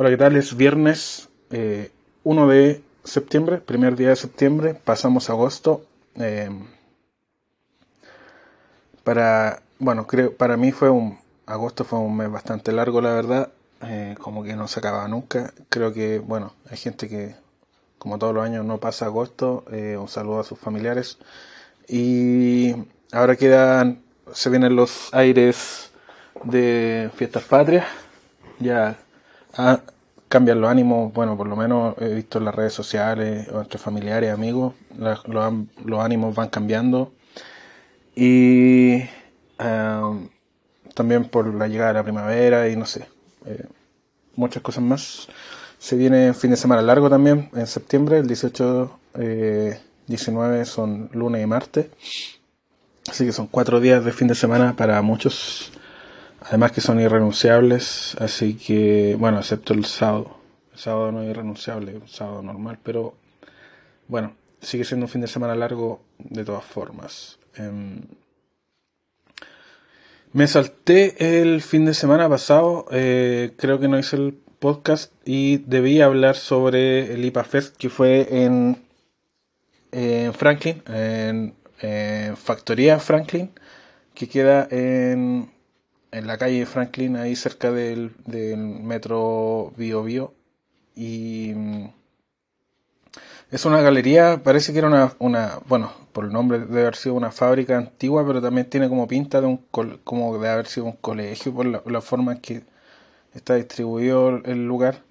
Hola, ¿qué tal? Es viernes 1 eh, de septiembre, primer día de septiembre, pasamos agosto. Eh, para, bueno, creo, para mí fue un, agosto fue un mes bastante largo, la verdad, eh, como que no se acababa nunca. Creo que, bueno, hay gente que, como todos los años, no pasa agosto. un saludo a sus familiares. Y ahora quedan, se vienen los aires de fiestas patrias. Ya Ah, cambian los ánimos, bueno, por lo menos he visto en las redes sociales o entre familiares, amigos, los, ánimos van cambiando. Y también por la llegada de la primavera y no sé, eh, muchas cosas más. Se viene fin de semana largo también, en septiembre, el 18, 19 eh, son lunes y martes. Así que son cuatro días de fin de semana para muchos Además que son irrenunciables, así que, bueno, excepto el sábado. El sábado no es irrenunciable, el sábado normal, pero bueno, sigue siendo un fin de semana largo de todas formas. Em, me salté el fin de semana pasado, eh, creo que no hice el podcast y debí hablar sobre el IPA Fest que fue en, en Franklin, en, en Factoría Franklin, que queda en en la calle Franklin, ahí cerca del, metro Bio Bio. Y mm, es una galería, parece que era una, una, bueno, por el nombre debe haber sido una fábrica antigua, pero también tiene como pinta de un, como de haber sido un colegio por la, forma en que está distribuido el lugar.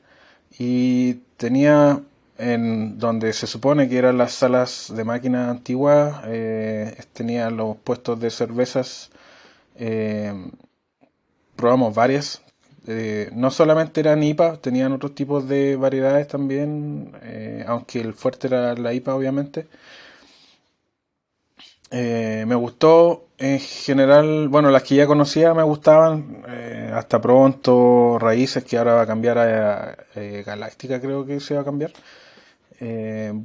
Y tenía en donde se supone que eran las salas de máquinas antiguas, eh, tenía los puestos de cervezas eh, probamos varias. Eh, no solamente eran IPA, tenían otros tipos de variedades también, eh, aunque el fuerte era la IPA obviamente. Eh, me gustó en general, bueno, las que ya conocía me gustaban, hasta pronto, Raíces que ahora va a cambiar a Galáctica creo que se va a cambiar.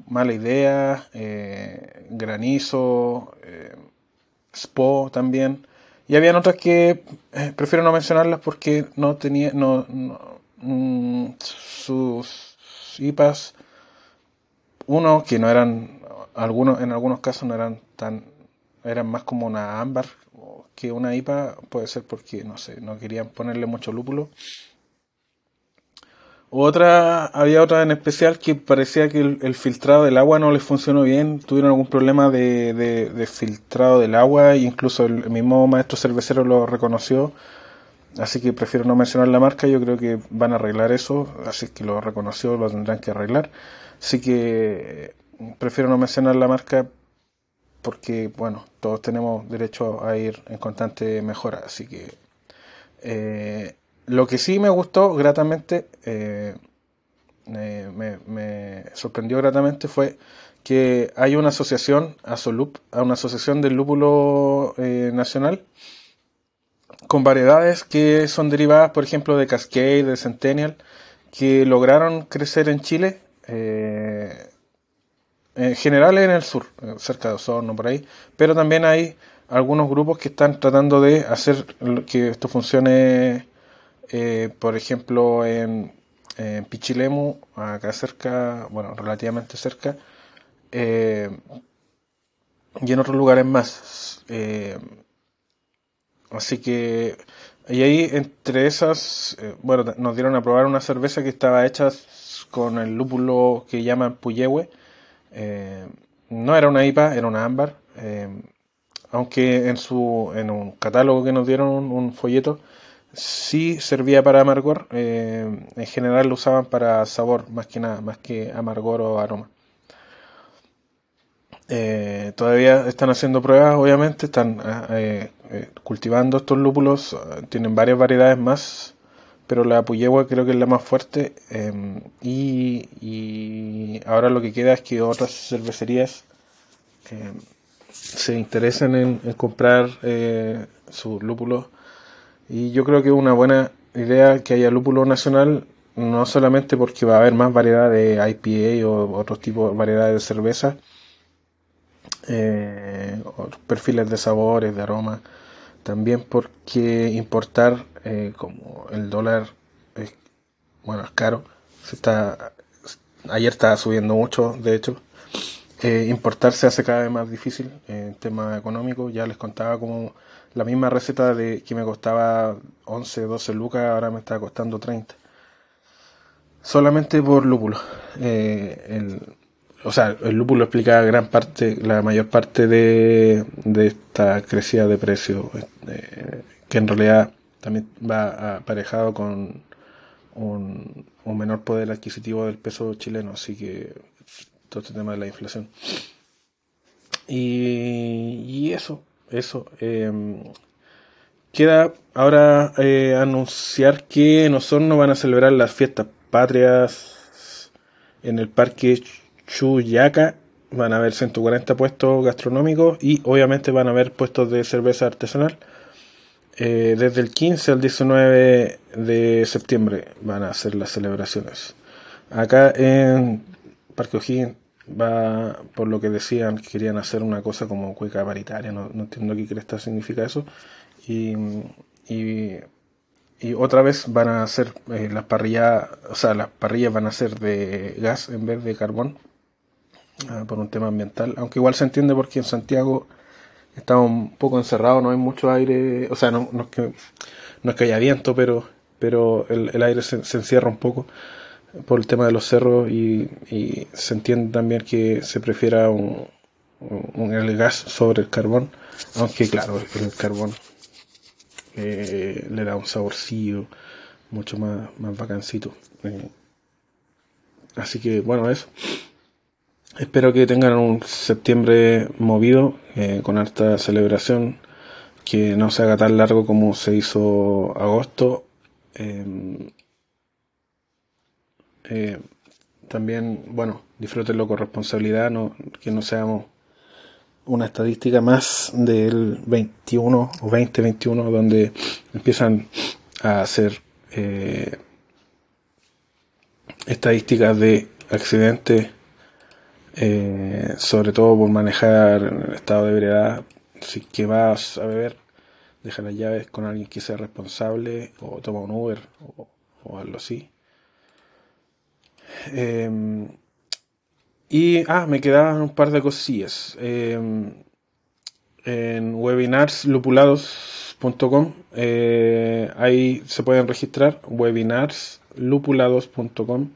mala idea, Granizo, Spo también. Y habían otras que eh, prefiero no mencionarlas porque no tenía, no, mm, sus IPAs, uno que no eran, algunos, en algunos casos no eran tan, eran más como una ámbar que una IPA, puede ser porque, no sé, no querían ponerle mucho lúpulo otra, había otra en especial que parecía que el, filtrado del agua no les funcionó bien, tuvieron algún problema de, de, filtrado del agua, incluso el mismo maestro cervecero lo reconoció, así que prefiero no mencionar la marca, yo creo que van a arreglar eso, así que lo reconoció, lo tendrán que arreglar, así que prefiero no mencionar la marca porque, bueno, todos tenemos derecho a ir en constante mejora, así que... Eh, lo que sí me gustó gratamente, eh, me, sorprendió gratamente fue que hay una asociación, ASOLUP, una asociación del lúpulo eh, nacional, con variedades que son derivadas, por ejemplo, de Cascade, de Centennial, que lograron crecer en Chile, eh, en general en el sur, cerca de Osorno, por ahí, pero también hay algunos grupos que están tratando de hacer que esto funcione eh, por ejemplo, en, Pichilemu, acá cerca, bueno, relativamente cerca, eh, y en otros lugares más. Eh, así que, y ahí entre esas, bueno, nos dieron a probar una cerveza que estaba hecha con el lúpulo que llaman Puyehue. no era una IPA, era una ámbar. aunque en su en un catálogo que nos dieron un folleto sí servía para amargor. Eh, en general lo usaban para sabor, más que nada, más que amargor o aroma. Eh, todavía están haciendo pruebas, obviamente, están eh, cultivando estos lúpulos, tienen varias variedades más, pero la Puyehua creo que es la más fuerte. Y, ahora lo que queda es que otras cervecerías se interesen en, en comprar sus lúpulos y yo creo que es una buena idea que haya lúpulo nacional, no solamente porque va a haber más variedad de IPA o otros tipos de variedades de cerveza, eh, perfiles de sabores, de aromas, también porque importar, eh, como el dólar bueno, es caro. Se está, ayer estaba subiendo mucho, de hecho. Eh, importar se hace cada vez más difícil en tema económico. Ya les contaba como la misma receta de que me costaba 11, 12 lucas, ahora me está costando 30. Solamente por lúpulo. Eh, o sea, el lúpulo explica gran parte, la mayor parte de, de esta crecida de precio, eh, que en realidad también va aparejado con un, un menor poder adquisitivo del peso chileno, así que todo este tema de la inflación. Y, eso, eso. Em, queda ahora eh, anunciar que en Osorno van a celebrar las fiestas patrias en el Parque Chuyaca. Van a haber 140 puestos gastronómicos y obviamente van a haber puestos de cerveza artesanal. Eh, desde el 15 al 19 de septiembre van a hacer las celebraciones. Acá en Parque O'Higgins va por lo que decían que querían hacer una cosa como cueca paritaria, no, entiendo qué cresta significa eso. Y, y, otra vez van a hacer eh, las parrillas, o sea, las parrillas van a ser de gas en vez de carbón, ah, por un tema ambiental, aunque igual se entiende porque en Santiago está un poco encerrado, no hay mucho aire, o sea, no, no es, que, no es que haya viento, pero, pero el, el aire se, se encierra un poco por el tema de los cerros y, se entiende también que se prefiera un, el gas sobre el carbón, aunque claro, el carbón eh, le da un saborcillo mucho más, más bacancito. Eh, así que bueno, eso. Espero que tengan un septiembre movido, eh, con harta celebración, que no se haga tan largo como se hizo agosto. Eh, también, bueno, disfrútenlo con responsabilidad, no, que no seamos una estadística más del 21 o 2021 donde empiezan a hacer eh, estadísticas de accidentes, eh, sobre todo por manejar en estado de ebriedad. Si que vas a beber, deja las llaves con alguien que sea responsable o toma un Uber o algo así. Em, y, ah, me quedaban un par de cosillas. Em, en webinarslupulados.com eh, ahí se pueden registrar webinarslupulados.com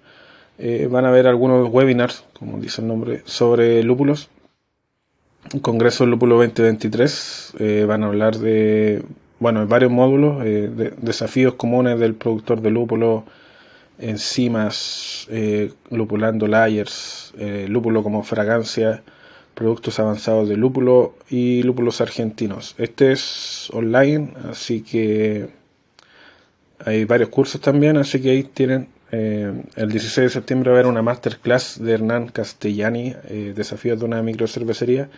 eh, van a ver algunos webinars como dice el nombre sobre lúpulos Congreso Lúpulo 2023 eh, van a hablar de bueno varios módulos de desafíos comunes del productor de lúpulo enzimas, eh, lupulando layers, eh, lúpulo como fragancia, productos avanzados de lúpulo y lúpulos argentinos. Este es online, así que hay varios cursos también, así que ahí tienen. Eh, el 16 de septiembre va a haber una masterclass de Hernán Castellani, Desafíos de una microcervecería.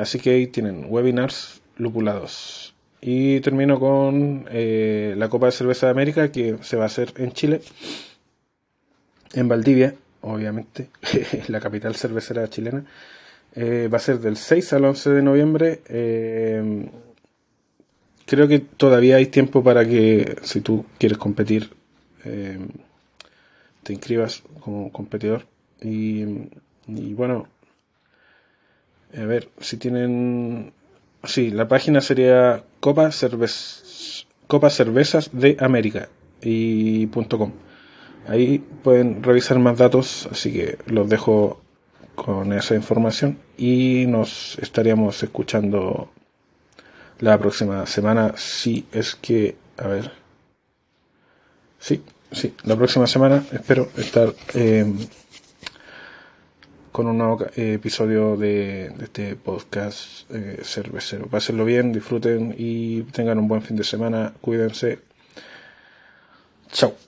así que ahí tienen webinars lupulados. Y termino con eh, la Copa de Cerveza de América que se va a hacer en Chile, en Valdivia, obviamente, la capital cervecera chilena. Eh, va a ser del 6 al 11 de noviembre. Eh, creo que todavía hay tiempo para que, si tú quieres competir, te inscribas como competidor. Y, y bueno, a ver, si tienen Sí, la página sería Copa, Copa Cervezas de América y .com. Ahí pueden revisar más datos, así que los dejo con esa información y nos estaríamos escuchando la próxima semana si es que, a ver, sí, sí, la próxima semana espero estar eh, con un nuevo eh, episodio de, este podcast eh, cervecero. Pásenlo bien, disfruten y tengan un buen fin de semana. Cuídense. Chao.